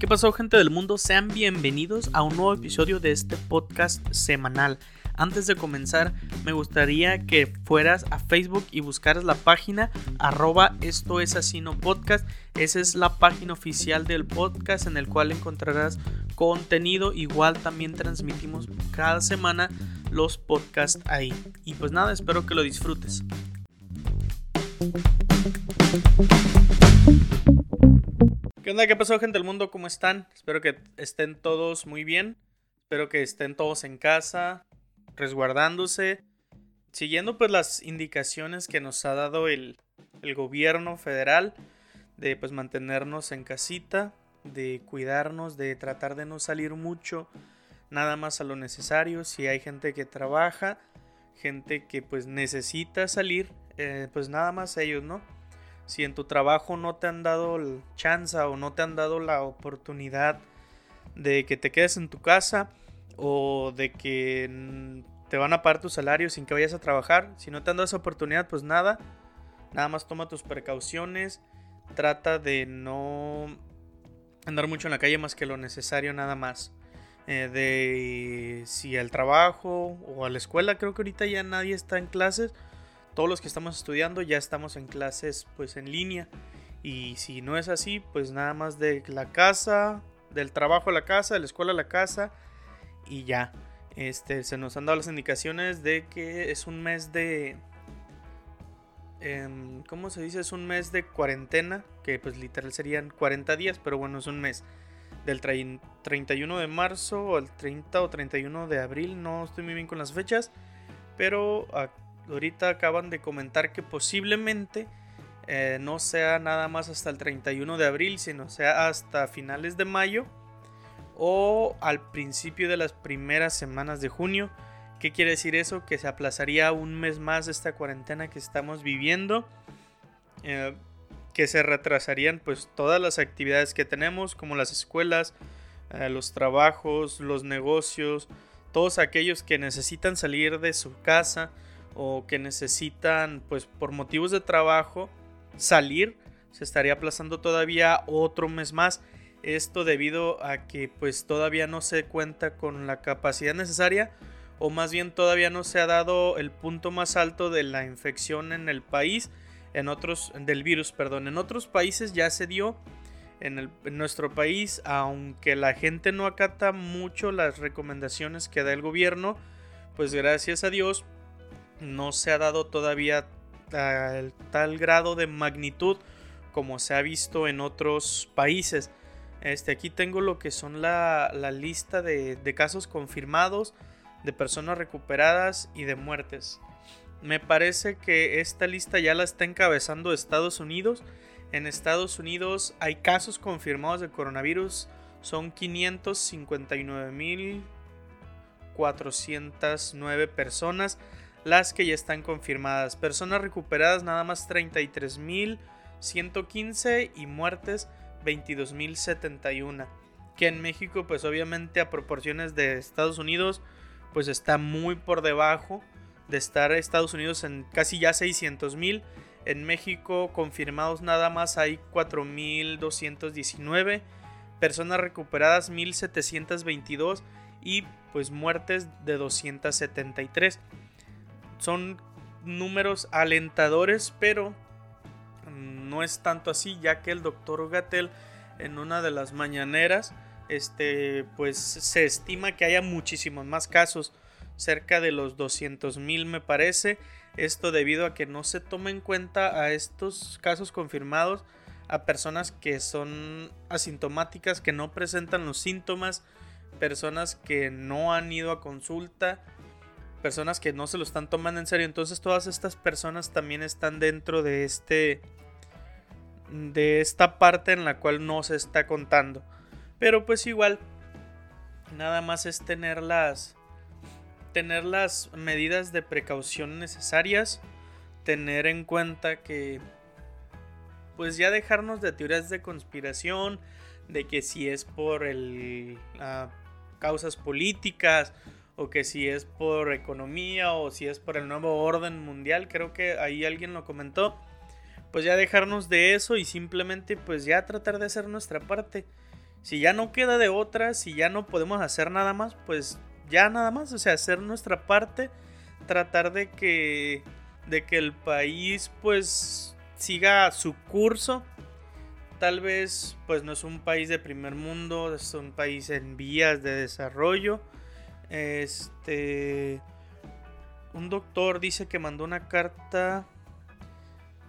¿Qué pasó gente del mundo? Sean bienvenidos a un nuevo episodio de este podcast semanal. Antes de comenzar, me gustaría que fueras a Facebook y buscaras la página arroba esto es así no podcast. Esa es la página oficial del podcast en el cual encontrarás contenido. Igual también transmitimos cada semana los podcasts ahí. Y pues nada, espero que lo disfrutes. ¿Qué onda? ¿Qué pasó, gente del mundo? ¿Cómo están? Espero que estén todos muy bien. Espero que estén todos en casa, resguardándose, siguiendo pues las indicaciones que nos ha dado el, el gobierno federal de pues mantenernos en casita, de cuidarnos, de tratar de no salir mucho, nada más a lo necesario. Si hay gente que trabaja, gente que pues necesita salir, eh, pues nada más ellos, ¿no? Si en tu trabajo no te han dado el chance o no te han dado la oportunidad de que te quedes en tu casa o de que te van a pagar tu salario sin que vayas a trabajar, si no te han dado esa oportunidad, pues nada, nada más toma tus precauciones, trata de no andar mucho en la calle más que lo necesario nada más. Eh, de si al trabajo o a la escuela, creo que ahorita ya nadie está en clases. Todos los que estamos estudiando ya estamos en clases pues en línea. Y si no es así, pues nada más de la casa, del trabajo a la casa, de la escuela a la casa y ya. Este, se nos han dado las indicaciones de que es un mes de... Em, ¿Cómo se dice? Es un mes de cuarentena, que pues literal serían 40 días, pero bueno, es un mes del 31 de marzo el 30 o 31 de abril, no estoy muy bien con las fechas, pero ahorita acaban de comentar que posiblemente eh, no sea nada más hasta el 31 de abril, sino sea hasta finales de mayo o al principio de las primeras semanas de junio. ¿Qué quiere decir eso? Que se aplazaría un mes más esta cuarentena que estamos viviendo. Eh, que se retrasarían pues todas las actividades que tenemos como las escuelas, eh, los trabajos, los negocios, todos aquellos que necesitan salir de su casa o que necesitan pues por motivos de trabajo salir, se estaría aplazando todavía otro mes más. Esto debido a que pues todavía no se cuenta con la capacidad necesaria o más bien todavía no se ha dado el punto más alto de la infección en el país en otros, del virus, perdón, en otros países ya se dio. En, nuestro país, aunque la gente no acata mucho las recomendaciones que da el gobierno, pues gracias a Dios no se ha dado todavía tal, tal grado de magnitud como se ha visto en otros países. Este, aquí tengo lo que son la, la lista de, de casos confirmados, de personas recuperadas y de muertes. Me parece que esta lista ya la está encabezando Estados Unidos. En Estados Unidos hay casos confirmados de coronavirus. Son 559.409 personas las que ya están confirmadas. Personas recuperadas nada más 33.115 y muertes 22.071. Que en México pues obviamente a proporciones de Estados Unidos pues está muy por debajo de estar Estados Unidos en casi ya 600 mil. En México confirmados nada más hay 4.219. Personas recuperadas 1.722 y pues muertes de 273. Son números alentadores, pero no es tanto así, ya que el doctor Gatel en una de las mañaneras, este, pues se estima que haya muchísimos más casos cerca de los 200 mil me parece. Esto debido a que no se toma en cuenta a estos casos confirmados a personas que son asintomáticas, que no presentan los síntomas, personas que no han ido a consulta, personas que no se lo están tomando en serio. Entonces todas estas personas también están dentro de este de esta parte en la cual no se está contando. Pero pues igual nada más es tener las tener las medidas de precaución necesarias, tener en cuenta que pues ya dejarnos de teorías de conspiración, de que si es por el causas políticas o que si es por economía o si es por el nuevo orden mundial, creo que ahí alguien lo comentó. Pues ya dejarnos de eso y simplemente pues ya tratar de hacer nuestra parte. si ya no queda de otra, si ya no podemos hacer nada más, pues ya nada más, o sea, hacer nuestra parte, tratar de que de que el país pues siga su curso. Tal vez pues no es un país de primer mundo, es un país en vías de desarrollo. Este un doctor dice que mandó una carta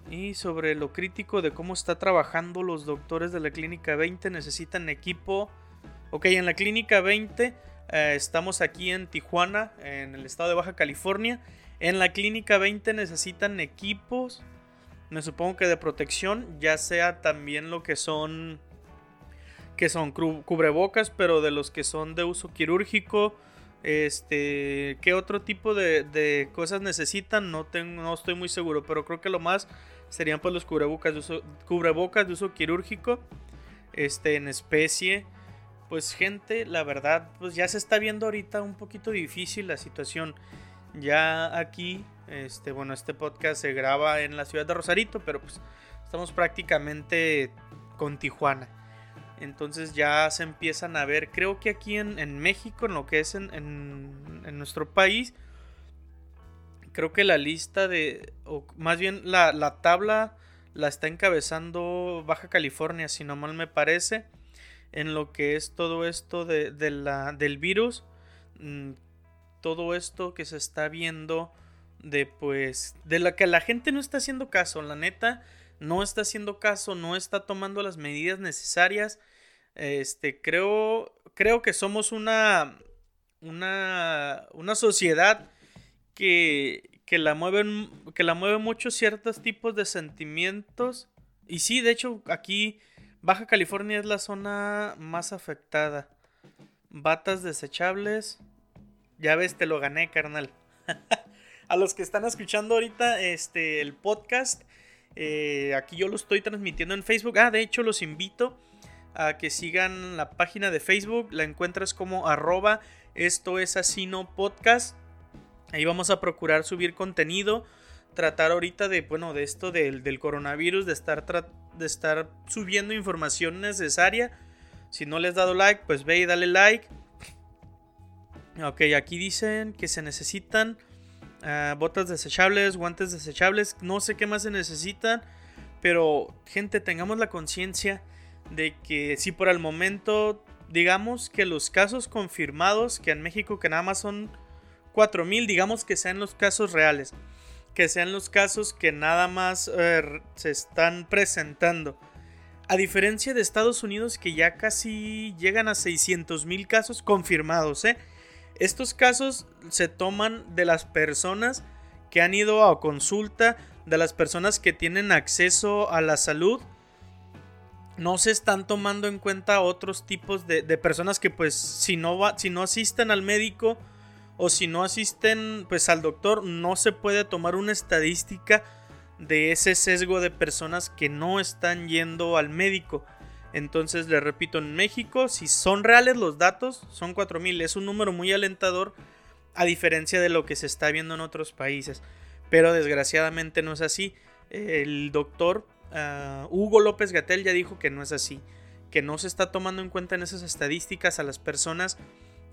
y sobre lo crítico de cómo está trabajando los doctores de la clínica 20 necesitan equipo. Ok, en la clínica 20 eh, estamos aquí en Tijuana, en el estado de Baja California. En la clínica 20 necesitan equipos, me supongo que de protección, ya sea también lo que son que son cubrebocas, pero de los que son de uso quirúrgico, este, ¿qué otro tipo de, cosas necesitan? No, tengo, no estoy muy seguro, pero creo que lo más serían pues los cubrebocas de uso, cubrebocas de uso quirúrgico, este, en especie. Pues gente, la verdad, pues ya se está viendo ahorita un poquito difícil la situación. Ya aquí, este, bueno, este podcast se graba en la ciudad de Rosarito, pero pues estamos prácticamente con Tijuana. Entonces ya se empiezan a ver, creo que aquí en, México, en lo que es en, en, nuestro país, creo que la lista de, o más bien la, la, tabla la está encabezando Baja California, si no mal me parece, en lo que es todo esto de, de la, del virus, mm, todo esto que se está viendo de pues, de la que la gente no está haciendo caso, la neta, no está haciendo caso, no está tomando las medidas necesarias este, creo, creo que somos una, una, una sociedad que, que, la mueven, que la mueve mucho ciertos tipos de sentimientos. Y sí, de hecho, aquí Baja California es la zona más afectada. Batas desechables. Ya ves, te lo gané, carnal. A los que están escuchando ahorita este, el podcast, eh, aquí yo lo estoy transmitiendo en Facebook. Ah, de hecho, los invito a que sigan la página de Facebook. La encuentras como arroba esto es así podcast. Ahí vamos a procurar subir contenido. Tratar ahorita de, bueno, de esto del, del coronavirus, de estar, de estar subiendo información necesaria. Si no le has dado like, pues ve y dale like. Ok, aquí dicen que se necesitan ah, botas desechables, guantes desechables. No sé qué más se necesitan. Pero, gente, tengamos la conciencia de que si por el momento digamos que los casos confirmados que en México que nada más son 4000, digamos que sean los casos reales, que sean los casos que nada más eh, se están presentando. A diferencia de Estados Unidos que ya casi llegan a 600 mil casos confirmados, ¿eh? Estos casos se toman de las personas que han ido a consulta, de las personas que tienen acceso a la salud no se están tomando en cuenta otros tipos de, personas que pues si no, si no asisten al médico o si no asisten pues al doctor no se puede tomar una estadística de ese sesgo de personas que no están yendo al médico. Entonces le repito, en México si son reales los datos son 4.000, es un número muy alentador a diferencia de lo que se está viendo en otros países. Pero desgraciadamente no es así. El doctor Ah, Hugo López Gatel ya dijo que no es así, que no se está tomando en cuenta en esas estadísticas a las personas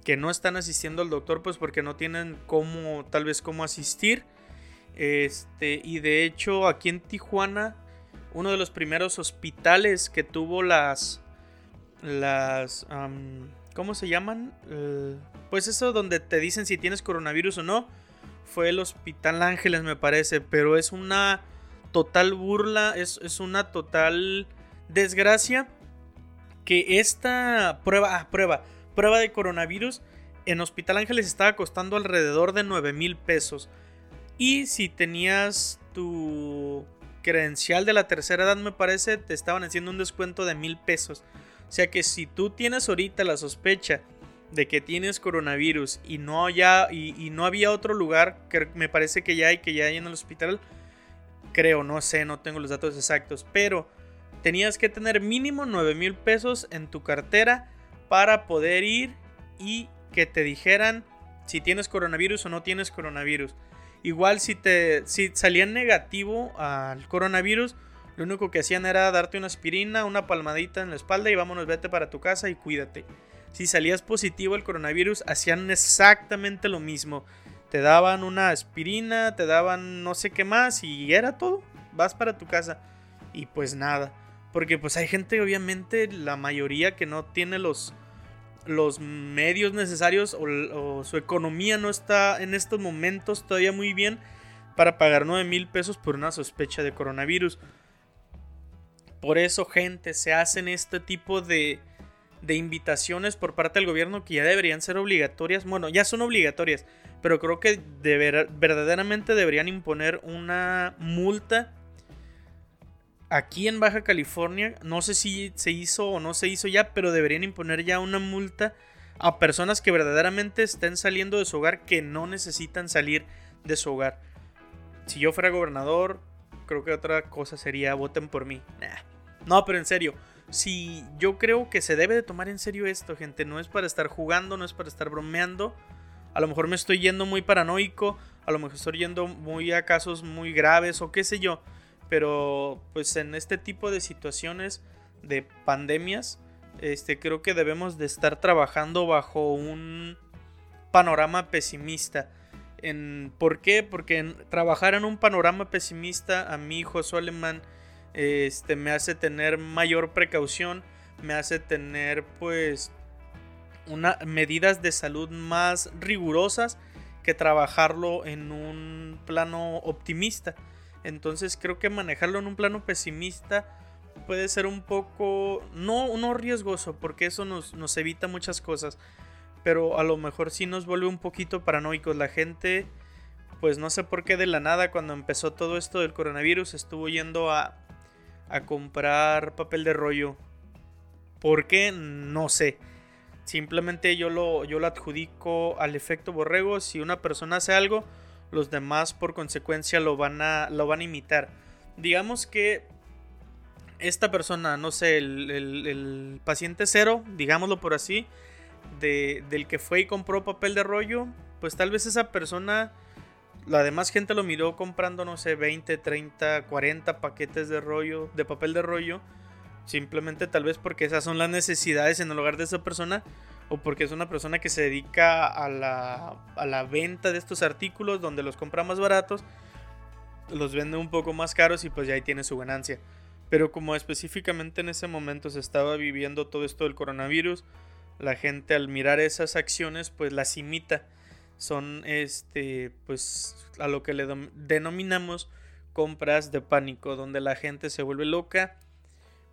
que no están asistiendo al doctor, pues porque no tienen cómo, tal vez cómo asistir. Este, y de hecho, aquí en Tijuana, uno de los primeros hospitales que tuvo las. Las. ¿Cómo se llaman? pues eso donde te dicen si tienes coronavirus o no. Fue el Hospital Ángeles, me parece. Pero es una total burla, es, una total desgracia que esta prueba, ah, prueba, prueba de coronavirus en Hospital Ángeles estaba costando alrededor de 9 mil pesos. Y si tenías tu credencial de la tercera edad, me parece, te estaban haciendo un descuento de mil pesos. O sea que si tú tienes ahorita la sospecha de que tienes coronavirus y no, ya, y, no había otro lugar que me parece que ya hay, que ya hay en el hospital, creo, no sé, no tengo los datos exactos, pero tenías que tener mínimo 9 mil pesos en tu cartera para poder ir y que te dijeran si tienes coronavirus o no tienes coronavirus. Igual si te si salían negativo al coronavirus, Lo único que hacían era darte una aspirina, una palmadita en la espalda y vámonos, vete para tu casa y cuídate. Si salías positivo el coronavirus, hacían exactamente lo mismo. Te daban una aspirina, te daban no sé qué más y era todo. Vas para tu casa. Y pues nada. Porque pues hay gente, obviamente, la mayoría que no tiene los, los medios necesarios o, su economía no está en estos momentos todavía muy bien para pagar 9 mil pesos por una sospecha de coronavirus. Por eso, gente, se hacen este tipo de, de invitaciones por parte del gobierno que ya deberían ser obligatorias. Bueno, ya son obligatorias, pero creo que verdaderamente deberían imponer una multa aquí en Baja California, no sé si se hizo o no se hizo ya, pero deberían imponer ya una multa a personas que verdaderamente estén saliendo de su hogar que no necesitan salir de su hogar. Si yo fuera gobernador, creo que otra cosa sería voten por mí. No, pero en serio, si yo creo que se debe de tomar en serio esto, gente, no es para estar jugando, no es para estar bromeando. A lo mejor me estoy yendo muy paranoico, a lo mejor estoy yendo muy a casos muy graves o qué sé yo. Pero pues en este tipo de situaciones de pandemias, este, creo que debemos de estar trabajando bajo un panorama pesimista. ¿Por qué? Porque trabajar en un panorama pesimista a mi hijo Alemán este, me hace tener mayor precaución, me hace tener pues una, medidas de salud más rigurosas que trabajarlo en un plano optimista. Entonces creo que manejarlo en un plano pesimista puede ser un poco, no, no riesgoso, porque eso nos, nos evita muchas cosas, pero a lo mejor sí nos vuelve un poquito paranoicos. La gente, pues no sé por qué de la nada, cuando empezó todo esto del coronavirus, estuvo yendo a, a comprar papel de rollo. ¿Por qué? No sé. Simplemente yo lo, yo lo adjudico al efecto borrego. Si una persona hace algo, los demás por consecuencia lo van a, lo van a imitar. Digamos que esta persona, no sé, el, paciente cero, digámoslo por así, de, del que fue y compró papel de rollo, pues tal vez esa persona, la demás gente lo miró comprando, no sé, 20, 30, 40 paquetes de rollo, de papel de rollo, simplemente tal vez porque esas son las necesidades en el hogar de esa persona o porque es una persona que se dedica a la, a la venta de estos artículos donde los compra más baratos, los vende un poco más caros y pues ya ahí tiene su ganancia. Pero como específicamente en ese momento se estaba viviendo todo esto del coronavirus, la gente al mirar esas acciones pues las imita. Son este pues a lo que le denominamos compras de pánico, donde la gente se vuelve loca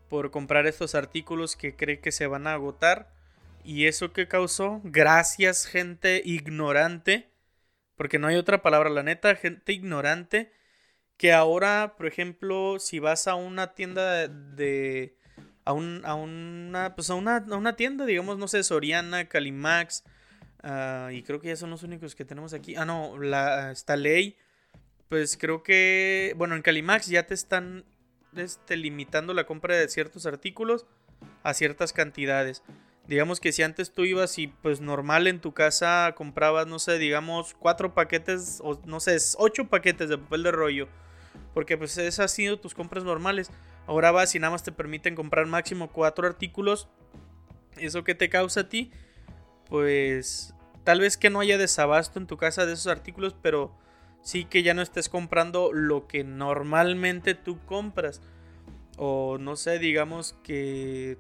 por comprar estos artículos que cree que se van a agotar ¿Y eso qué causó? Gracias, gente ignorante. Porque no hay otra palabra, la neta, gente ignorante. Que ahora, por ejemplo, si vas a una tienda de. a, un, a una. Pues a una, a una tienda, digamos, no sé, Soriana, Calimax. Uh, y creo que ya son los únicos que tenemos aquí. Ah, no, la, esta ley. Pues creo que. Bueno, en Calimax ya te están este, limitando la compra de ciertos artículos a ciertas cantidades. Digamos que si antes tú ibas y pues normal en tu casa comprabas, no sé, digamos cuatro paquetes o no sé, ocho paquetes de papel de rollo. Porque pues esas han sido tus compras normales. Ahora vas y nada más te permiten comprar máximo cuatro artículos. ¿Eso que te causa a ti? Pues tal vez que no haya desabasto en tu casa de esos artículos, pero sí que ya no estés comprando lo que normalmente tú compras. O no sé, digamos que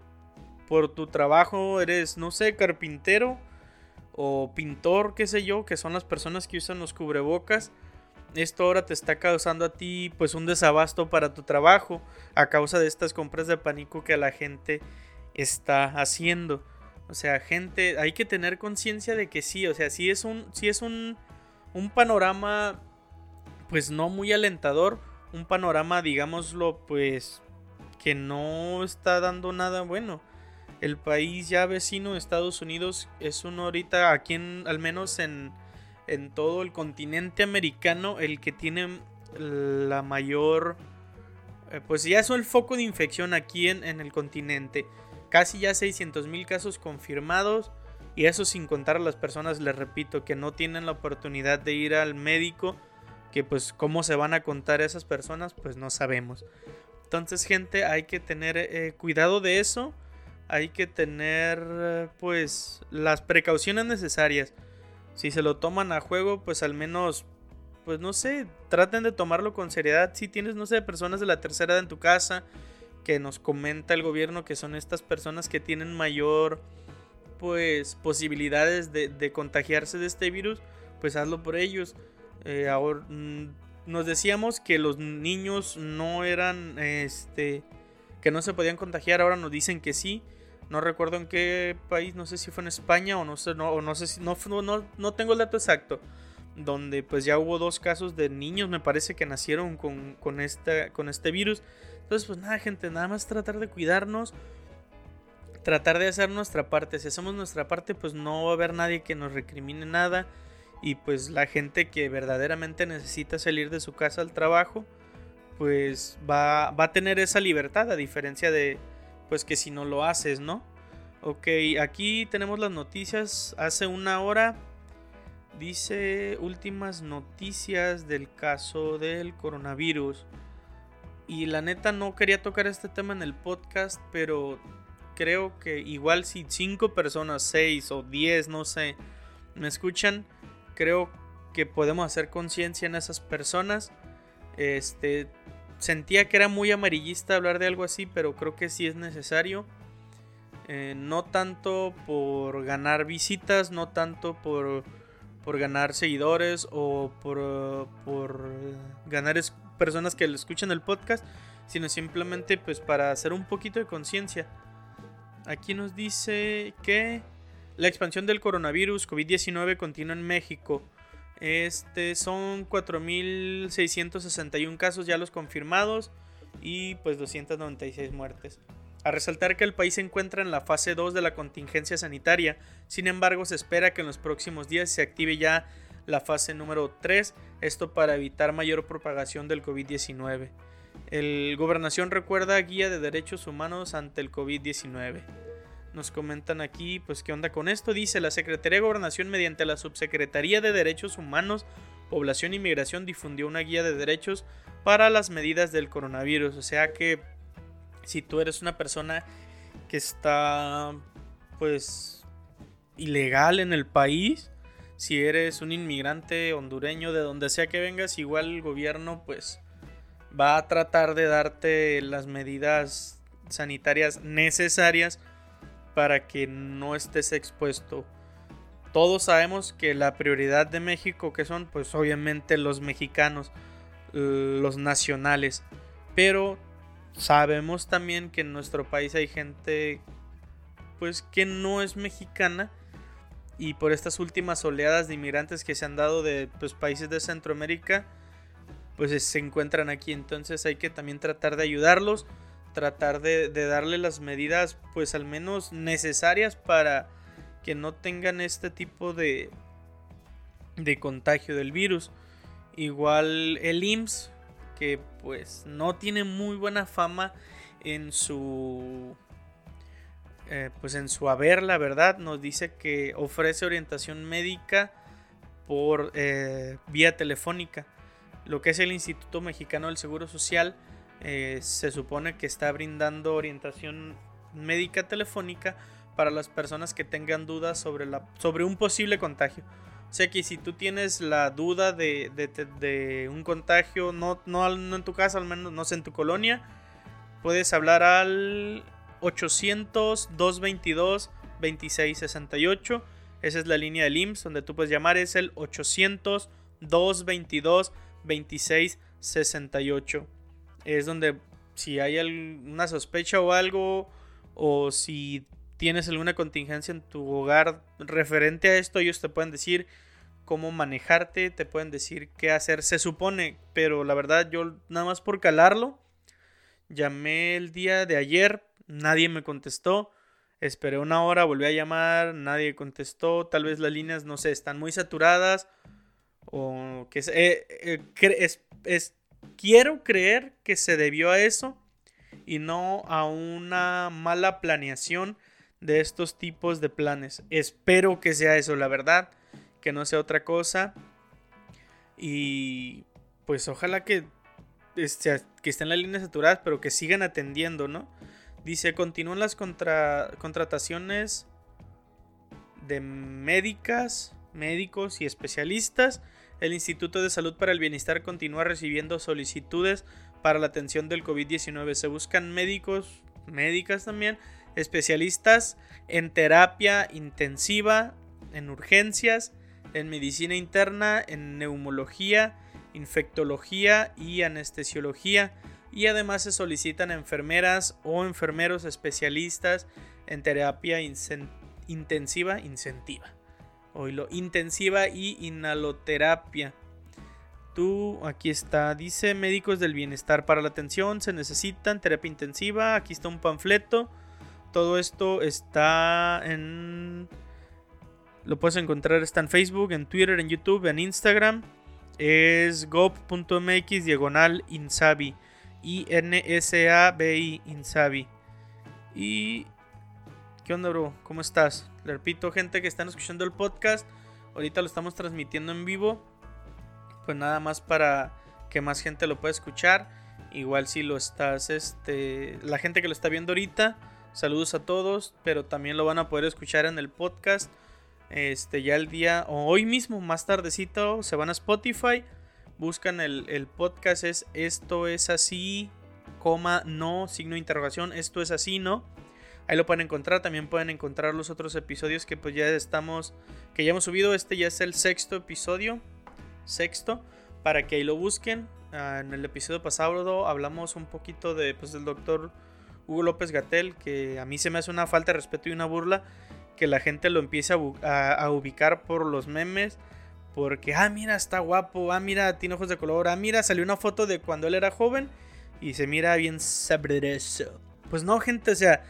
por tu trabajo eres, no sé, carpintero o pintor, qué sé yo, que son las personas que usan los cubrebocas. Esto ahora te está causando a ti pues un desabasto para tu trabajo a causa de estas compras de pánico que la gente está haciendo. O sea, gente, hay que tener conciencia de que sí, o sea, sí es un sí es un un panorama pues no muy alentador, un panorama digámoslo pues que no está dando nada bueno el país ya vecino de Estados Unidos es uno ahorita aquí en, al menos en, en todo el continente americano, el que tiene la mayor, eh, pues ya es el foco de infección aquí en, en el continente. Casi ya 600 mil casos confirmados. Y eso sin contar a las personas, les repito, que no tienen la oportunidad de ir al médico. Que pues cómo se van a contar esas personas, pues no sabemos. Entonces, gente, hay que tener eh, cuidado de eso. Hay que tener, pues, las precauciones necesarias. Si se lo toman a juego, pues al menos, pues no sé, traten de tomarlo con seriedad. Si tienes, no sé, personas de la tercera edad en tu casa, que nos comenta el gobierno que son estas personas que tienen mayor, pues, posibilidades de, contagiarse de este virus, pues hazlo por ellos. Eh, ahora, mm, nos decíamos que los niños no eran, este, que no se podían contagiar, ahora nos dicen que sí. No recuerdo en qué país, no sé si fue en España o no sé, no, no sé si, no, no, no tengo el dato exacto. Donde pues ya hubo dos casos de niños, me parece que nacieron con, con, con este virus. Entonces pues nada gente, nada más tratar de cuidarnos. Tratar de hacer nuestra parte. Si hacemos nuestra parte pues no va a haber nadie que nos recrimine nada y pues la gente que verdaderamente necesita salir de su casa al trabajo, pues va, va a tener esa libertad a diferencia de pues que si no lo haces, ¿no? Ok, aquí tenemos las noticias. Hace una hora dice últimas noticias del caso del coronavirus. Y la neta no quería tocar este tema en el podcast, pero creo que igual si 5 personas, 6 o 10, no sé, me escuchan, creo que podemos hacer conciencia en esas personas. Este, sentía que era muy amarillista hablar de algo así, pero creo que sí es necesario. Eh, no tanto por ganar visitas, no tanto por, por ganar seguidores o por, por ganar personas que le escuchan el podcast, sino simplemente pues para hacer un poquito de conciencia. Aquí nos dice que la expansión del coronavirus COVID-19 continúa en México. Este son 4.661 casos ya los confirmados y pues 296 muertes. A resaltar que el país se encuentra en la fase 2 de la contingencia sanitaria, sin embargo se espera que en los próximos días se active ya la fase número 3, esto para evitar mayor propagación del COVID-19. El Gobernación recuerda guía de derechos humanos ante el COVID-19. Nos comentan aquí, pues, ¿qué onda con esto? Dice, la Secretaría de Gobernación, mediante la Subsecretaría de Derechos Humanos, Población y Migración, difundió una guía de derechos para las medidas del coronavirus. O sea que, si tú eres una persona que está, pues, ilegal en el país, si eres un inmigrante hondureño, de donde sea que vengas, igual el gobierno, pues, va a tratar de darte las medidas sanitarias necesarias para que no estés expuesto. Todos sabemos que la prioridad de México, que son pues obviamente los mexicanos, los nacionales, pero sabemos también que en nuestro país hay gente pues que no es mexicana. Y por estas últimas oleadas de inmigrantes que se han dado de pues, países de Centroamérica pues se encuentran aquí. Entonces hay que también tratar de ayudarlos tratar de, darle las medidas pues al menos necesarias para que no tengan este tipo de, de contagio del virus. Igual el IMSS, que pues no tiene muy buena fama en su eh, pues en su haber, la verdad, nos dice que ofrece orientación médica por eh, vía telefónica. Lo que es el Instituto Mexicano del Seguro Social eh, se supone que está brindando orientación médica telefónica para las personas que tengan dudas sobre, la, sobre un posible contagio. O sea que si tú tienes la duda de, un contagio, no, no, en tu casa, al menos no sé, en tu colonia, puedes hablar al 800-222-2668. Esa es la línea del IMSS donde tú puedes llamar, es el 800-222-2668 es donde si hay alguna sospecha o algo, o si tienes alguna contingencia en tu hogar referente a esto, ellos te pueden decir cómo manejarte, te pueden decir qué hacer, se supone, pero la verdad yo nada más por calarlo, llamé el día de ayer, nadie me contestó, esperé una hora, volví a llamar, nadie contestó, tal vez las líneas, no sé, están muy saturadas, o que eh, eh, es, es Quiero creer que se debió a eso y no a una mala planeación de estos tipos de planes. Espero que sea eso, la verdad, que no sea otra cosa. Y pues ojalá que este, que estén las líneas saturadas, pero que sigan atendiendo, ¿no? Dice, continúan las contrataciones de médicas, médicos y especialistas. El Instituto de Salud para el Bienestar continúa recibiendo solicitudes para la atención del COVID-19. Se buscan médicos, médicas también, especialistas en terapia intensiva, en urgencias, en medicina interna, en neumología, infectología y anestesiología. Y además se solicitan enfermeras o enfermeros especialistas en terapia intensiva, incentiva. Intensiva y inhaloterapia. Tú, aquí está, dice médicos del bienestar para la atención, se necesitan terapia intensiva, aquí está un panfleto. Todo esto está en... Lo puedes encontrar, está en Facebook, en Twitter, en YouTube, en Instagram. Es gov.mx diagonal insabi. I-N-S-A-B-I insabi. Y... ¿Qué onda, bro? ¿Cómo estás? Le repito, gente que están escuchando el podcast. Ahorita lo estamos transmitiendo en vivo pues nada más para que más gente lo pueda escuchar. Igual si lo estás, este, la gente que lo está viendo ahorita, saludos a todos, pero también lo van a poder escuchar en el podcast. Este, ya el día, o hoy mismo, más tardecito, se van a Spotify, buscan el, el podcast, es esto es así, coma, no, signo de interrogación, esto es así, ¿no? Ahí lo pueden encontrar, también pueden encontrar los otros episodios que pues ya estamos, que ya hemos subido, este ya es el sexto episodio, sexto, para que ahí lo busquen. Ah, en el episodio pasado hablamos un poquito de, pues, del doctor Hugo López Gatel, que a mí se me hace una falta de respeto y una burla que la gente lo empiece a, ubicar por los memes. Porque, ah, mira, está guapo, ah, mira, tiene ojos de color, ah, mira, salió una foto de cuando él era joven y se mira bien sabroso. Pues no, gente, o sea,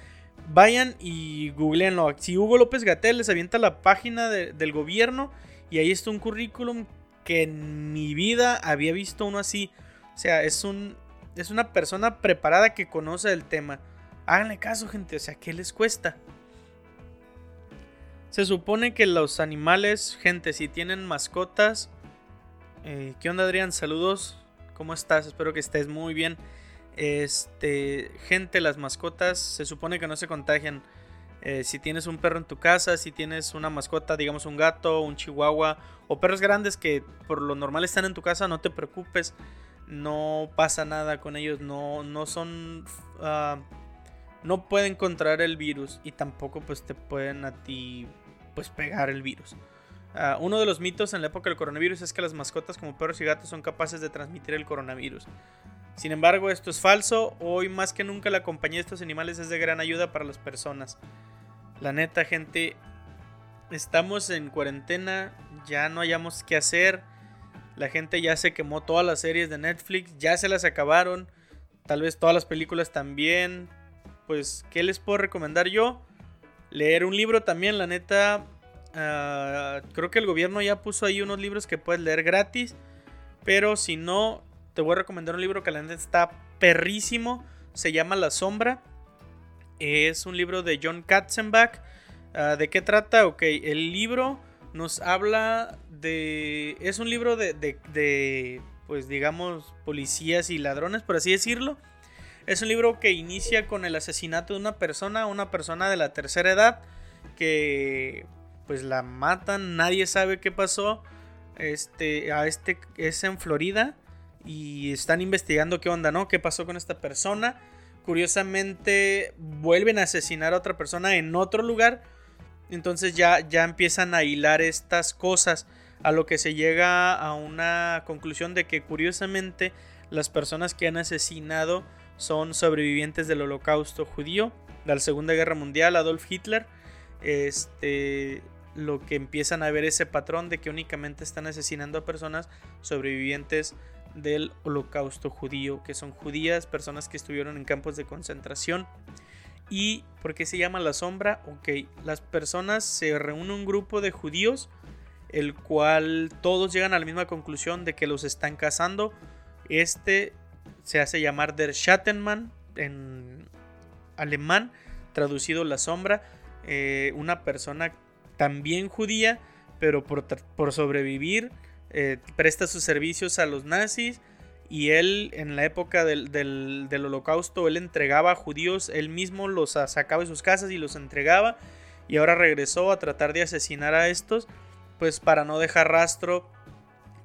vayan y googleenlo. Si Hugo López Gatel les avienta la página del gobierno y ahí está un currículum que en mi vida había visto uno así. O sea, es un es una persona preparada que conoce el tema. Háganle caso, gente, o sea, ¿qué les cuesta? Se supone que los animales, gente, si tienen mascotas, eh, ¿qué onda, Adrián? Saludos, ¿cómo estás? Espero que estés muy bien. Este, gente, las mascotas se supone que no se contagian. Eh, si tienes un perro en tu casa, si tienes una mascota, digamos un gato, un chihuahua o perros grandes que por lo normal están en tu casa, no te preocupes, no pasa nada con ellos, no, no son... Ah, no pueden contraer el virus y tampoco pues te pueden a ti pues pegar el virus. Ah, uno de los mitos en la época del coronavirus es que las mascotas como perros y gatos son capaces de transmitir el coronavirus. Sin embargo, esto es falso. Hoy más que nunca la compañía de estos animales es de gran ayuda para las personas. La neta, gente, estamos en cuarentena, ya no hayamos qué hacer. La gente ya se quemó todas las series de Netflix, ya se las acabaron. Tal vez todas las películas también. Pues, ¿qué les puedo recomendar yo? Leer un libro también, la neta. Ah, creo que el gobierno ya puso ahí unos libros que puedes leer gratis. Pero si no, te voy a recomendar un libro que la neta está perrísimo. Se llama La Sombra. Es un libro de John Katzenbach. Ah, ¿De qué trata? Ok, el libro nos habla de... Es un libro de, de, pues digamos, policías y ladrones, por así decirlo. Es un libro que inicia con el asesinato de una persona, una persona de la tercera edad, que pues la matan, nadie sabe qué pasó. Este, a este es en Florida y están investigando qué onda, ¿no? ¿Qué pasó con esta persona? curiosamente vuelven a asesinar a otra persona en otro lugar. Entonces ya, ya empiezan a hilar estas cosas. A lo que se llega a una conclusión de que curiosamente las personas que han asesinado son sobrevivientes del holocausto judío, de la Segunda Guerra Mundial, Adolf Hitler. Este, lo que empiezan a ver ese patrón de que únicamente están asesinando a personas sobrevivientes del holocausto judío, que son judías, personas que estuvieron en campos de concentración. ¿Y por qué se llama la sombra? Ok, las personas se reúnen un grupo de judíos, el cual todos llegan a la misma conclusión de que los están cazando. Este se hace llamar Der Schattenmann en alemán, traducido la sombra, eh, una persona también judía, pero por, por sobrevivir eh, presta sus servicios a los nazis Y él, en la época del, del, holocausto, él entregaba a judíos, él mismo los sacaba de sus casas y los entregaba. Y ahora regresó a tratar de asesinar a estos, pues para no dejar rastro,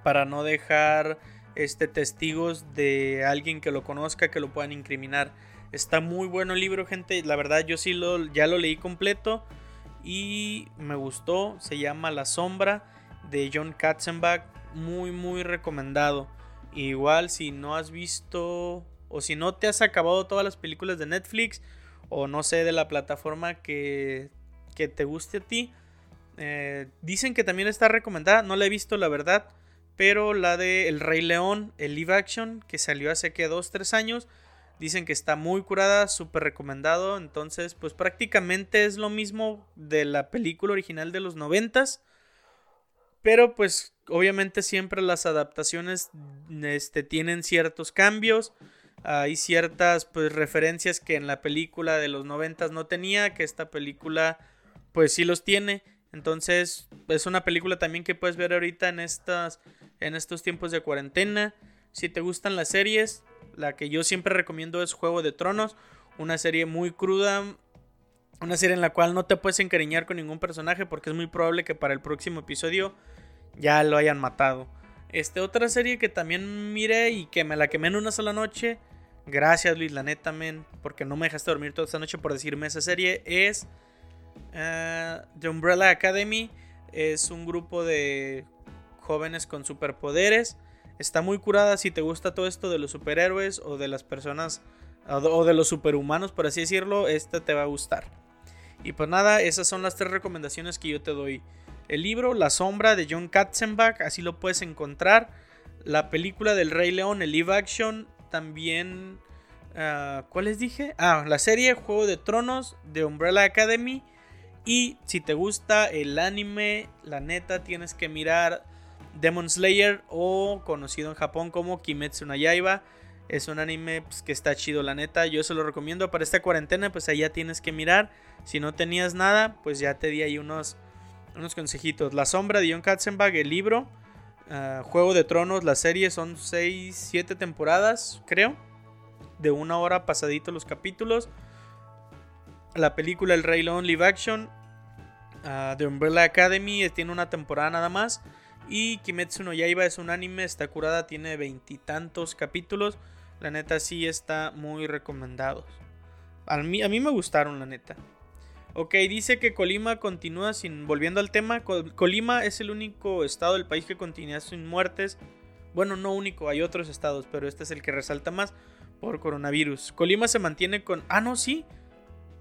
para no dejar este, testigos de alguien que lo conozca, que lo puedan incriminar. Está muy bueno el libro, gente. La verdad, yo sí lo, ya lo leí completo y me gustó. Se llama La Sombra de John Katzenbach. Muy, muy recomendado. Igual, si no has visto o si no te has acabado todas las películas de Netflix o no sé de la plataforma que, que te guste a ti, eh, dicen que también está recomendada. No la he visto, la verdad. Pero la de El Rey León, el live action, que salió hace que 2-3 años, dicen que está muy curada, súper recomendado. Entonces, pues prácticamente es lo mismo de la película original de los 90 Pero pues obviamente siempre las adaptaciones este, tienen ciertos cambios. Hay ciertas pues, referencias que en la película de los 90 no tenía, que esta película pues sí los tiene. Entonces es una película también que puedes ver ahorita en estas en estos tiempos de cuarentena. Si te gustan las series, la que yo siempre recomiendo es Juego de Tronos, una serie muy cruda, una serie en la cual no te puedes encariñar con ningún personaje porque es muy probable que para el próximo episodio ya lo hayan matado. Este otra serie que también miré y que me la quemé en una sola noche. Gracias Luis, la neta, porque no me dejaste dormir toda esta noche por decirme esa serie. Es uh, The Umbrella Academy. Es un grupo de jóvenes con superpoderes. Está muy curada si te gusta todo esto de los superhéroes o de las personas o de los superhumanos, por así decirlo, esta te va a gustar. Y pues nada, esas son las tres recomendaciones que yo te doy. El libro La sombra de John Katzenbach, así lo puedes encontrar. La película del Rey León, el live action, también... Uh, ¿Cuál les dije? Ah, la serie Juego de Tronos de Umbrella Academy. Y si te gusta el anime, la neta tienes que mirar Demon Slayer o conocido en Japón como Kimetsu no Yaiba. Es un anime pues, que está chido, la neta. Yo se lo recomiendo para esta cuarentena, pues allá tienes que mirar. Si no tenías nada, pues ya te di ahí unos, unos consejitos. La sombra de John Katzenbach, el libro. Ah, Juego de Tronos, la serie son 6, 7 temporadas, creo. De una hora pasadito los capítulos. La película El Rey León Live Action. The Umbrella Academy tiene una temporada nada más. Y Kimetsu no Yaiba es un anime, está curada, tiene veintitantos capítulos. La neta sí está muy recomendado. A mí, a mí me gustaron, la neta. Ok, dice que Colima continúa sin. Volviendo al tema, Colima es el único estado del país que continúa sin muertes. Bueno, no único, hay otros estados, pero este es el que resalta más por coronavirus. Colima se mantiene con. Ah, no, sí.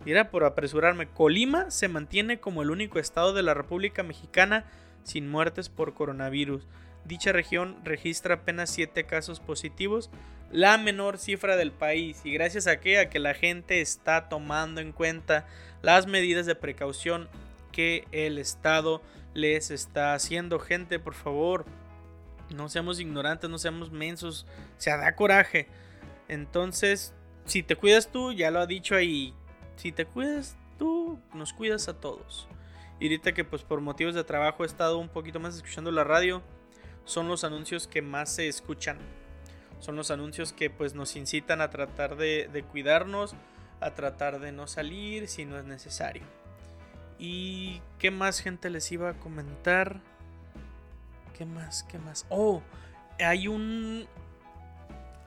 Mira, por apresurarme. Colima se mantiene como el único estado de la República Mexicana sin muertes por coronavirus. Dicha región registra apenas 7 casos positivos, la menor cifra del país. ¿Y gracias a qué? A que la gente está tomando en cuenta las medidas de precaución que el Estado les está haciendo. Gente, por favor, no seamos ignorantes, no seamos mensos. Se da coraje. Entonces, si te cuidas tú, ya lo ha dicho ahí. Si te cuidas tú, nos cuidas a todos. Y ahorita que pues por motivos de trabajo he estado un poquito más escuchando la radio, son los anuncios que más se escuchan. Son los anuncios que pues nos incitan a tratar de, de cuidarnos, a tratar de no salir si no es necesario. ¿Y qué más gente les iba a comentar? ¿Qué más? ¿Qué más? Oh, hay un...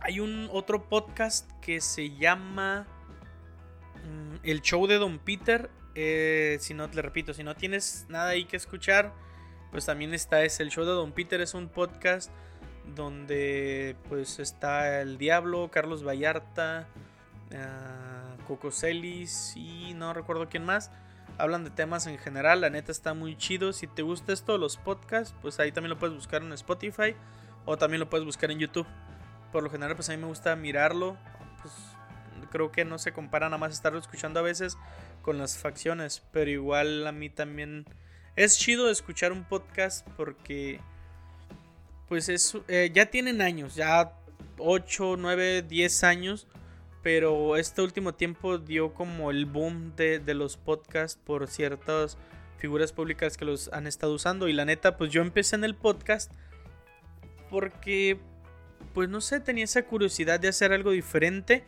Hay un otro podcast que se llama... Mm, El Show de Don Peter eh, si no, le repito, si no tienes nada ahí que escuchar, pues también está es el show de Don Peter, es un podcast donde pues está el Diablo, Carlos Vallarta, uh, Coco Celis y no recuerdo quién más. Hablan de temas en general, la neta está muy chido. Si te gusta esto, los podcasts, pues ahí también lo puedes buscar en Spotify o también lo puedes buscar en YouTube. Por lo general, pues a mí me gusta mirarlo. Pues creo que no se compara nada más estarlo escuchando a veces con las facciones, pero igual a mí también es chido escuchar un podcast porque pues es, eh, ya tienen años, ya 8, 9, 10 años, pero este último tiempo dio como el boom de, de los podcasts por ciertas figuras públicas que los han estado usando y la neta pues yo empecé en el podcast porque pues no sé, tenía esa curiosidad de hacer algo diferente.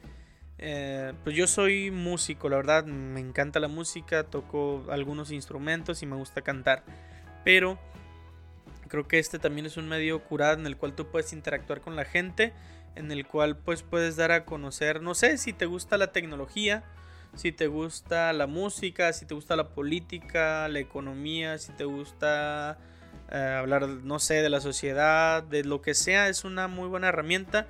Eh, pues yo soy músico, la verdad, me encanta la música, toco algunos instrumentos y me gusta cantar. Pero creo que este también es un medio curado en el cual tú puedes interactuar con la gente, en el cual pues puedes dar a conocer, no sé, si te gusta la tecnología, si te gusta la música, si te gusta la política, la economía, si te gusta eh, hablar, no sé, de la sociedad, de lo que sea, es una muy buena herramienta.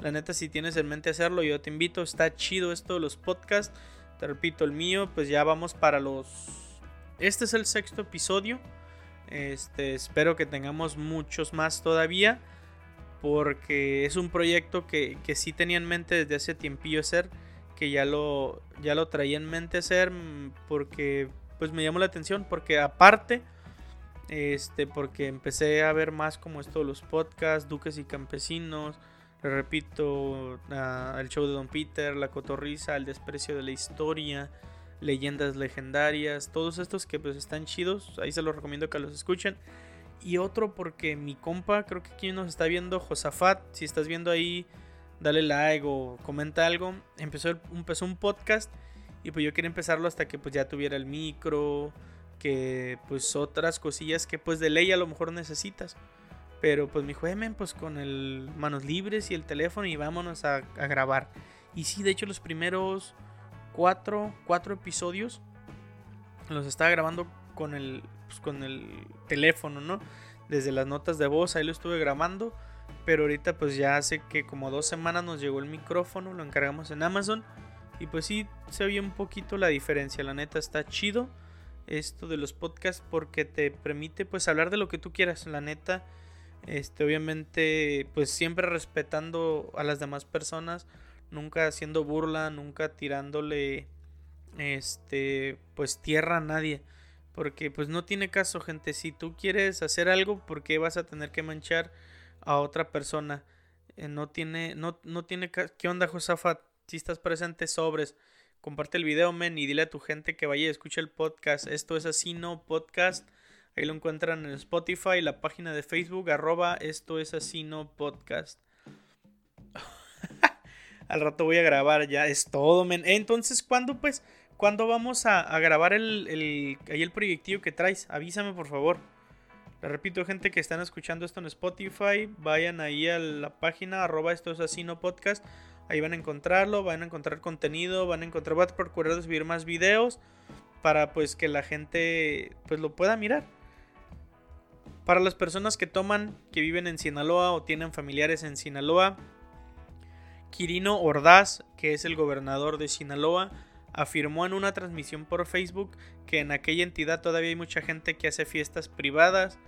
La neta, si tienes en mente hacerlo, yo te invito. Está chido esto de los podcasts. Te repito, el mío, pues ya vamos para los... Este es el sexto episodio. Este, espero que tengamos muchos más todavía. Porque es un proyecto que, que sí tenía en mente desde hace tiempillo hacer. Que ya lo, ya lo traía en mente hacer. Mm, porque pues me llamó la atención. Porque aparte este, porque empecé a ver más como esto los podcasts, Duques y Campesinos, le repito, el show de Don Peter, La Cotorriza, El Desprecio de la Historia, Leyendas Legendarias, todos estos que pues están chidos, ahí se los recomiendo que los escuchen. Y otro porque mi compa, creo que aquí nos está viendo, Josafat, si estás viendo ahí, dale like o comenta algo. Empezó, empezó un podcast y pues yo quería empezarlo hasta que pues ya tuviera el micro, que pues otras cosillas que pues de ley a lo mejor necesitas. Pero pues me dijo, pues con el manos libres y el teléfono y vámonos a, grabar. Y sí, de hecho los primeros cuatro, cuatro episodios los estaba grabando con el, pues, con el teléfono, ¿no? Desde las notas de voz, ahí lo estuve grabando. Pero ahorita pues ya hace que como dos semanas nos llegó el micrófono, lo encargamos en Amazon. Y pues sí, se oye un poquito la diferencia, la neta está chido esto de los podcasts porque te permite pues hablar de lo que tú quieras, la neta. Este, obviamente, pues siempre respetando a las demás personas, nunca haciendo burla, nunca tirándole este, pues tierra a nadie, porque pues no tiene caso, gente, si tú quieres hacer algo, ¿por qué vas a tener que manchar a otra persona? Eh, no tiene no no tiene ¿qué onda, Josafat? Si estás presente sobres comparte el video, men, y dile a tu gente que vaya y escuche el podcast. Esto es así, no podcast. Ahí lo encuentran en Spotify, la página de Facebook, arroba esto es así, no podcast. Al rato voy a grabar, ya es todo, men. Entonces, ¿cuándo, pues, cuándo vamos a, grabar el, el, ahí el proyectillo que traes? Avísame, por favor. Le repito, gente que están escuchando esto en Spotify, vayan ahí a la página, esto es así, no podcast Ahí van a encontrarlo, van a encontrar contenido, van a encontrar, voy a procurar subir más videos para pues que la gente pues lo pueda mirar. Para las personas que toman, que viven en Sinaloa o tienen familiares en Sinaloa, Quirino Ordaz, que es el gobernador de Sinaloa, afirmó en una transmisión por Facebook que en aquella entidad todavía hay mucha gente que hace fiestas privadas,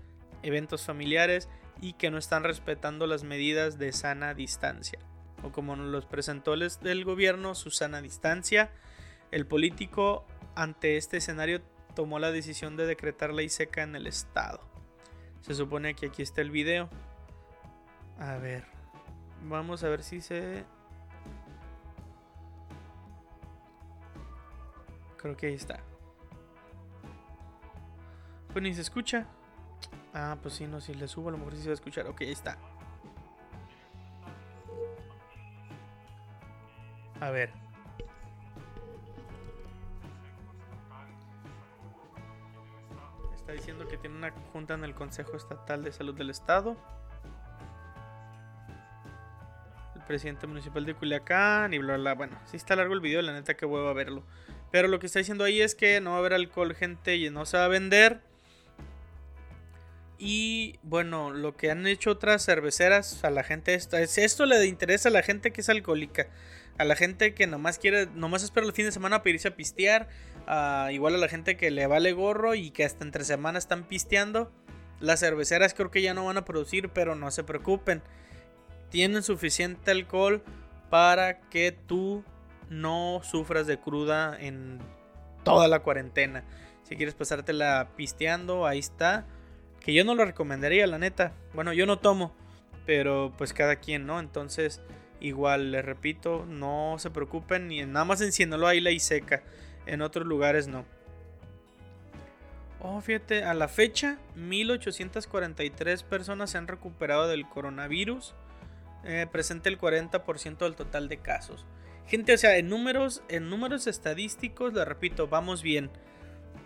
eventos familiares y que no están respetando las medidas de sana distancia o como nos los presentó el del gobierno, Susana Distancia, el político ante este escenario tomó la decisión de decretar ley seca en el estado. Se supone que aquí está el video. A ver, vamos a ver si se... Creo que ahí está. Pues ni se escucha. Ah, pues sí, no, si le subo a lo mejor sí se va a escuchar. Ok, ahí está. A ver. Está diciendo que tiene una junta en el Consejo Estatal de Salud del Estado. El presidente municipal de Culiacán y bla bla. Bueno, si está largo el video, la neta que vuelvo a verlo. Pero lo que está diciendo ahí es que no va a haber alcohol, gente, y no se va a vender. Y bueno, lo que han hecho otras cerveceras a la gente, esto, esto le interesa a la gente que es alcohólica a la gente que nomás quiere, nomás espera el fin de semana para irse a pistear, igual a la gente que le vale gorro y que hasta entre semanas están pisteando. Las cerveceras creo que ya no van a producir, pero no se preocupen. Tienen suficiente alcohol para que tú no sufras de cruda en toda la cuarentena. Si quieres pasártela pisteando, ahí está. Que yo no lo recomendaría, la neta. Bueno, yo no tomo, pero pues cada quien, ¿no? Entonces, Igual, les repito, no se preocupen, ni nada más en Sinaloa hay ley seca, en otros lugares no. Oh, fíjate, a la fecha, 1843 personas se han recuperado del coronavirus. eh, presenta el 40% del total de casos. Gente, o sea, en números, en números estadísticos, le repito, vamos bien.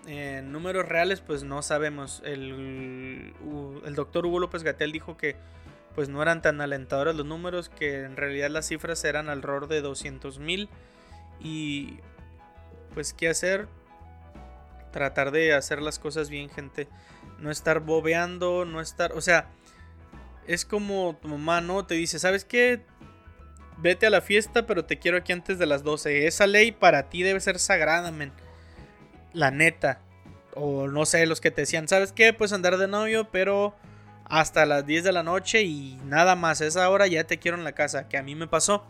En números reales, pues no sabemos. El, el doctor Hugo López Gatel dijo que pues no eran tan alentadores los números, que en realidad las cifras eran alrededor de 200 mil. Y pues, ¿qué hacer? Tratar de hacer las cosas bien, gente. No estar bobeando, no estar, o sea, es como tu mamá, ¿no? Te dice, ¿sabes qué? Vete a la fiesta, pero te quiero aquí antes de las 12. Esa ley para ti debe ser sagrada, men. La neta. O no sé, los que te decían, ¿sabes qué? Puedes andar de novio, pero hasta las 10 de la noche y nada más. esa hora ya te quiero en la casa, que a mí me pasó.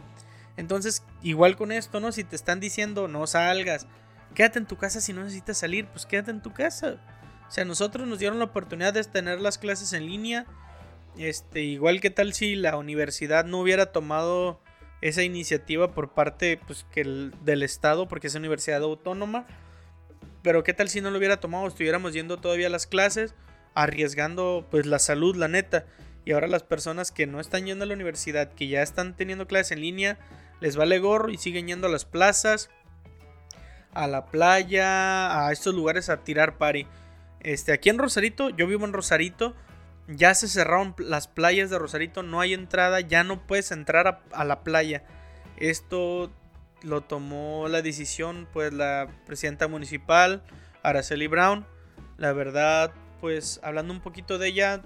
Entonces, igual con esto, ¿no? Si te están diciendo no salgas, quédate en tu casa si no necesitas salir, pues quédate en tu casa. O sea, nosotros nos dieron la oportunidad de tener las clases en línea. Este, igual que tal si la universidad no hubiera tomado esa iniciativa por parte pues, que del Estado, porque es universidad autónoma. Pero qué tal si no lo hubiera tomado, estuviéramos yendo todavía a las clases, arriesgando pues la salud, la neta. Y ahora las personas que no están yendo a la universidad, que ya están teniendo clases en línea, les vale gorro y siguen yendo a las plazas, a la playa, a estos lugares a tirar pari. Este, aquí en Rosarito, yo vivo en Rosarito, ya se cerraron las playas de Rosarito, no hay entrada, ya no puedes entrar a, la playa. Esto lo tomó la decisión pues la presidenta municipal, Araceli Brown. La verdad, pues hablando un poquito de ella,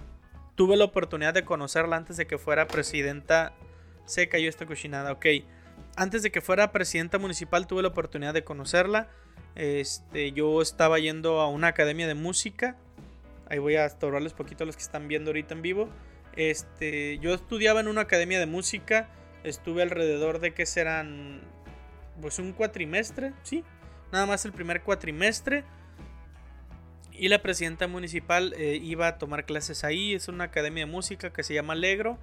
tuve la oportunidad de conocerla antes de que fuera presidenta. Se cayó esta cochinada, ok. Antes de que fuera presidenta municipal tuve la oportunidad de conocerla. Este, yo estaba yendo a una academia de música. Ahí voy a estorbarles poquito a los que están viendo ahorita en vivo. Este, yo estudiaba en una academia de música. Estuve alrededor de que serán pues un cuatrimestre, sí. Nada más el primer cuatrimestre. Y la presidenta municipal eh, iba a tomar clases ahí. Es una academia de música que se llama Alegro.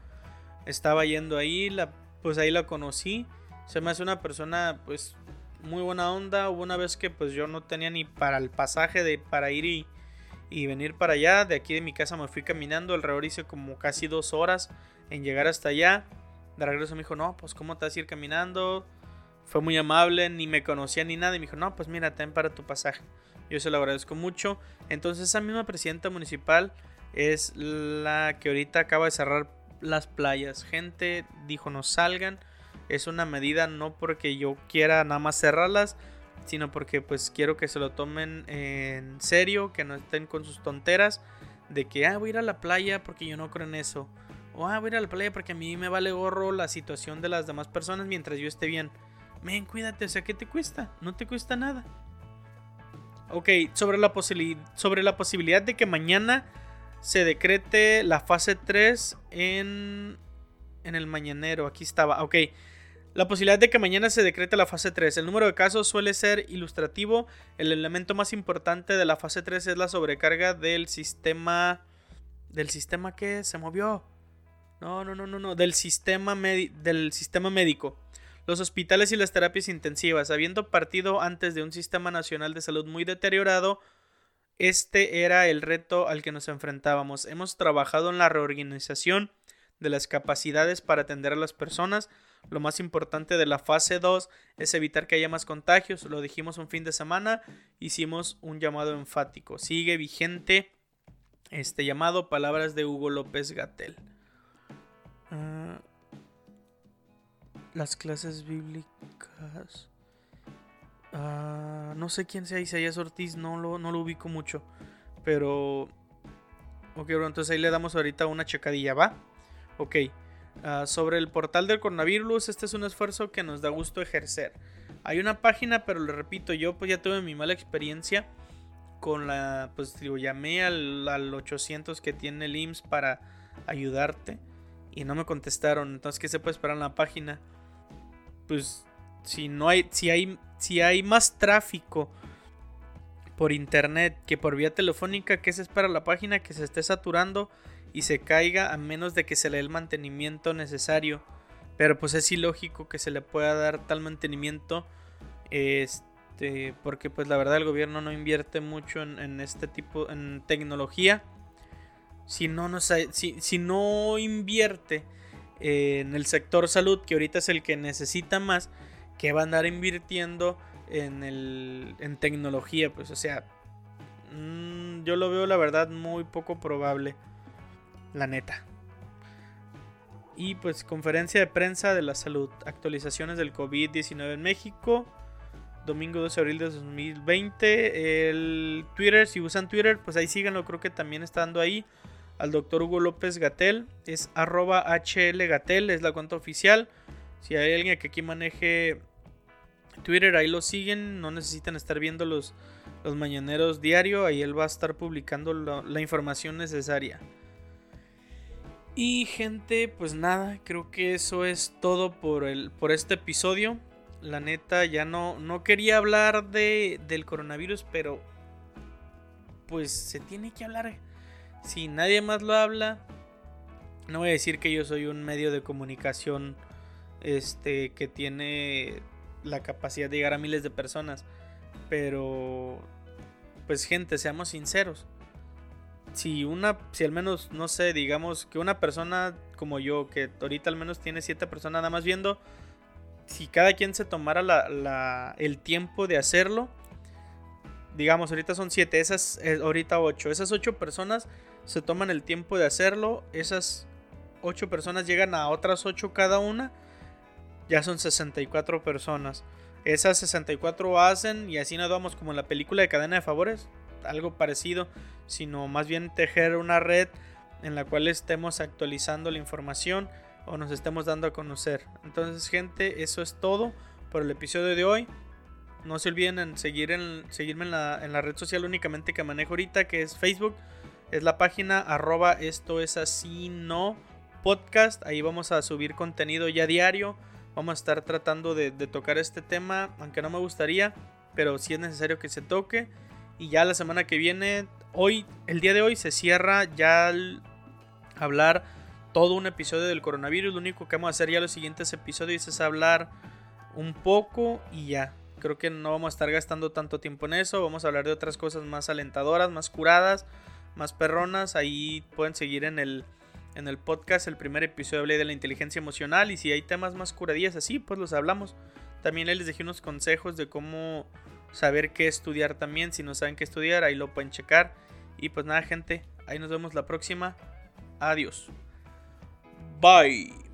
Estaba yendo ahí, pues ahí la conocí. Se me hace una persona pues muy buena onda. Hubo una vez que pues yo no tenía ni para el pasaje de para ir y, y venir para allá. De aquí de mi casa me fui caminando. Alrededor hice como casi dos horas en llegar hasta allá. De regreso me dijo, no, pues cómo te vas a ir caminando. Fue muy amable, ni me conocía ni nada. Y me dijo, no, pues mira, ten para tu pasaje. Yo se lo agradezco mucho. Entonces esa misma presidenta municipal es la que ahorita acaba de cerrar las playas. Gente dijo no salgan es una medida no porque yo quiera nada más cerrarlas, sino porque pues quiero que se lo tomen en serio, que no estén con sus tonteras de que, ah, voy a ir a la playa porque yo no creo en eso. O, ah, voy a ir a la playa porque a mí me vale gorro la situación de las demás personas mientras yo esté bien. Men, cuídate, o sea, ¿qué te cuesta? No te cuesta nada. Ok, sobre la, sobre la posibilidad de que mañana se decrete la fase 3 en, en el mañanero. Aquí estaba. Ok, la posibilidad de que mañana se decrete la fase 3. El número de casos suele ser ilustrativo. El elemento más importante de la fase 3 es la sobrecarga del sistema... ¿Del sistema que se movió? No, no, no, no, no. Del sistema, del sistema médico. Los hospitales y las terapias intensivas, habiendo partido antes de un sistema nacional de salud muy deteriorado, este era el reto al que nos enfrentábamos. Hemos trabajado en la reorganización de las capacidades para atender a las personas, lo más importante de la fase 2 es evitar que haya más contagios. Lo dijimos un fin de semana. Hicimos un llamado enfático. Sigue vigente este llamado. Palabras de Hugo López Gatel. Ah, las clases bíblicas. Ah, no sé quién sea Isaías Ortiz. No lo, no lo ubico mucho. Pero... Ok, bueno, entonces ahí le damos ahorita una checadilla, ¿va? Ok. Ah, sobre el portal del coronavirus, este es un esfuerzo que nos da gusto ejercer. Hay una página, pero le repito, yo pues ya tuve mi mala experiencia con la, pues digo, llamé al, al 800 que tiene el IMSS para ayudarte y no me contestaron. Entonces, ¿qué se puede esperar en la página? Pues si no hay, si hay, si hay más tráfico por internet que por vía telefónica, ¿qué se espera la página? Que se esté saturando y se caiga a menos de que se le dé el mantenimiento necesario. Pero pues es ilógico que se le pueda dar tal mantenimiento. Este, porque pues la verdad el gobierno no invierte mucho en, este tipo, en tecnología. Si no, si, si no invierte en el sector salud, que ahorita es el que necesita más, que va a andar invirtiendo en, el, en tecnología. Pues, o sea, mm, yo lo veo la verdad muy poco probable, la neta. Y pues conferencia de prensa de la salud, actualizaciones del COVID-19 en México, domingo 12 de abril de 2020. El Twitter, si usan Twitter, pues ahí síganlo, creo que también está dando ahí. Al doctor Hugo López Gatel, es arroba HLGatel, es la cuenta oficial. Si hay alguien que aquí maneje Twitter, ahí lo siguen, no necesitan estar viendo los, los mañaneros diario, ahí él va a estar publicando la información necesaria. Y gente, pues nada, creo que eso es todo por, el, por este episodio. La neta, ya no, no quería hablar de, del coronavirus, pero pues se tiene que hablar. Si nadie más lo habla, no voy a decir que yo soy un medio de comunicación este, que tiene la capacidad de llegar a miles de personas. Pero, pues gente, seamos sinceros si una, si al menos, no sé, digamos que una persona como yo, que ahorita al menos tiene siete personas nada más viendo, si cada quien se tomara la, el tiempo de hacerlo, digamos, ahorita son siete, esas, eh, ahorita ocho, esas ocho personas se toman el tiempo de hacerlo, esas ocho personas llegan a otras ocho cada una, ya son 64 personas. Esas 64 hacen y así nos vamos como en la película de cadena de favores, algo parecido sino más bien tejer una red en la cual estemos actualizando la información o nos estemos dando a conocer. Entonces, gente, eso es todo por el episodio de hoy. No se olviden en, seguir en seguirme en la, en la red social únicamente que manejo ahorita, que es Facebook. Es la página arroba esto es así no podcast. Ahí vamos a subir contenido ya diario. Vamos a estar tratando de, de tocar este tema, aunque no me gustaría, pero si es necesario que se toque. Y ya la semana que viene hoy, el día de hoy se cierra ya hablar todo un episodio del coronavirus. Lo único que vamos a hacer ya los siguientes episodios es hablar un poco y ya. Creo que no vamos a estar gastando tanto tiempo en eso. Vamos a hablar de otras cosas más alentadoras, más curadas, más perronas. Ahí pueden seguir en el, en el podcast. El primer episodio de la inteligencia emocional. Y si hay temas más curadillas así, pues los hablamos. También les dejé unos consejos de cómo saber qué estudiar también. Si no saben qué estudiar, ahí lo pueden checar. Y pues nada, gente, ahí nos vemos la próxima. Adiós. Bye.